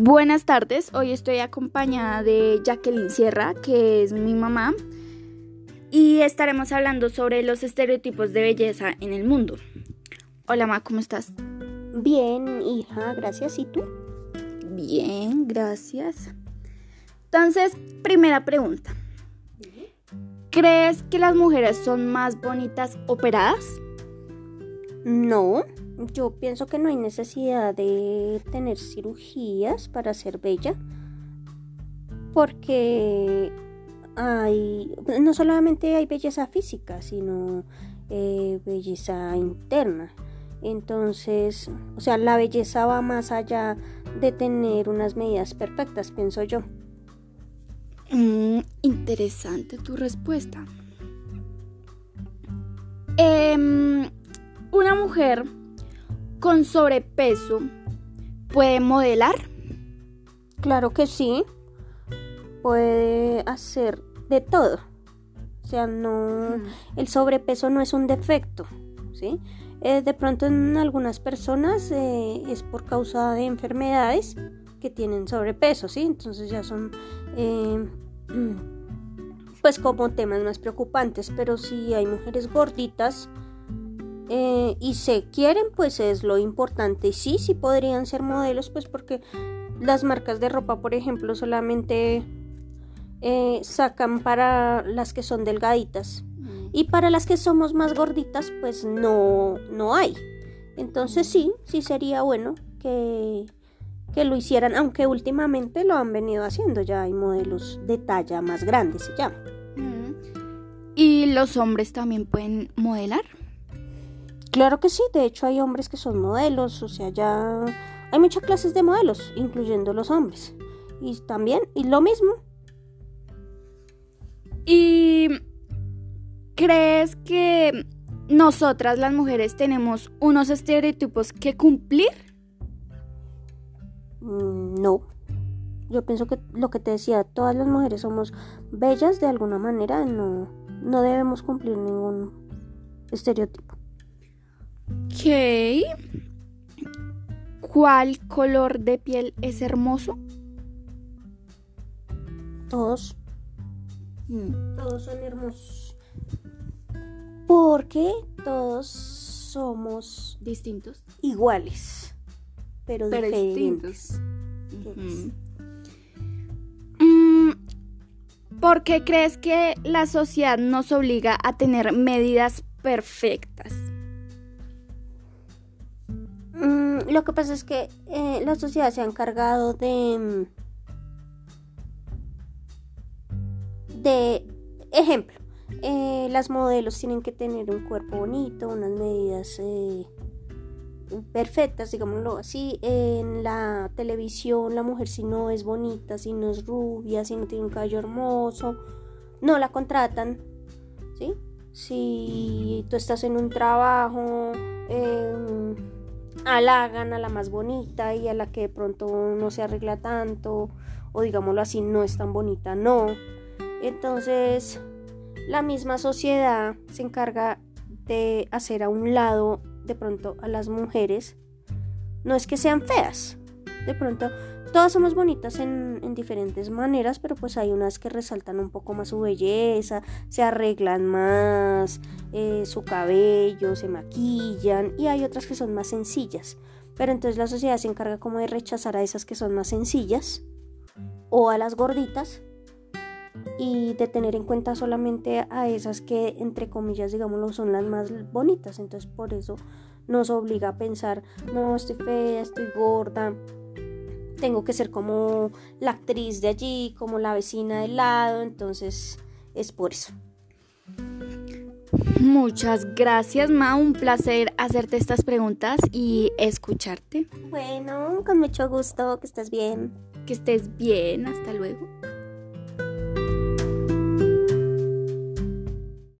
Buenas tardes, hoy estoy acompañada de Jacqueline Sierra, que es mi mamá, y estaremos hablando sobre los estereotipos de belleza en el mundo. Hola, ma, ¿cómo estás? Bien, hija, gracias. ¿Y tú? Bien, gracias. Entonces, primera pregunta. ¿Crees que las mujeres son más bonitas operadas? No, yo pienso que no hay necesidad de tener cirugías para ser bella, porque hay, no solamente hay belleza física, sino eh, belleza interna. Entonces, o sea, la belleza va más allá de tener unas medidas perfectas, pienso yo. Mm, interesante tu respuesta. Em, una mujer con sobrepeso puede modelar? Claro que sí. Puede hacer de todo. O sea, no. El sobrepeso no es un defecto. ¿Sí? Eh, de pronto en algunas personas eh, es por causa de enfermedades que tienen sobrepeso, ¿sí? Entonces ya son eh, pues como temas más preocupantes, pero si hay mujeres gorditas eh, y se quieren, pues es lo importante. Sí, sí podrían ser modelos, pues porque las marcas de ropa, por ejemplo, solamente eh, sacan para las que son delgaditas. Mm. Y para las que somos más gorditas, pues no, no hay. Entonces sí, sí sería bueno que, que lo hicieran, aunque últimamente lo han venido haciendo. Ya hay modelos de talla más grande, se llama. Mm. ¿Y los hombres también pueden modelar? Claro que sí, de hecho hay hombres que son modelos, o sea, ya hay muchas clases de modelos, incluyendo los hombres. Y también, y lo mismo. ¿Y crees que nosotras las mujeres tenemos unos estereotipos que cumplir? Mm, no. Yo pienso que lo que te decía, todas las mujeres somos bellas de alguna manera, no, no debemos cumplir ningún estereotipo. Ok. ¿Cuál color de piel es hermoso? Todos. Mm. Todos son hermosos. Porque todos somos distintos. Iguales. Pero, diferentes. distintos. Mm, ¿Por qué crees que la sociedad nos obliga a tener medidas perfectas? Lo que pasa es que eh, la sociedad se ha encargado de de ejemplo eh, las modelos tienen que tener un cuerpo bonito unas medidas eh, perfectas digámoslo así en la televisión la mujer si no es bonita si no es rubia si no tiene un cabello hermoso no la contratan ¿sí? si tú estás en un trabajo halagan a la más bonita y a la que de pronto no se arregla tanto o digámoslo así no es tan bonita, no. Entonces la misma sociedad se encarga de hacer a un lado de pronto a las mujeres. No es que sean feas, de pronto todas somos bonitas en, en, diferentes maneras, pero pues hay unas que resaltan un poco más su belleza, se arreglan más eh, su cabello, se maquillan y hay otras que son más sencillas. Pero entonces la sociedad se encarga como de rechazar a esas que son más sencillas o a las gorditas y de tener en cuenta solamente a esas que entre comillas digámoslo son las más bonitas. Entonces por eso nos obliga a pensar, no, estoy fea, estoy gorda, tengo que ser como la actriz de allí, como la vecina del lado, entonces es por eso. Muchas gracias, Ma. Un placer hacerte estas preguntas y escucharte. Bueno, con mucho gusto, que estés bien. Que estés bien, hasta luego.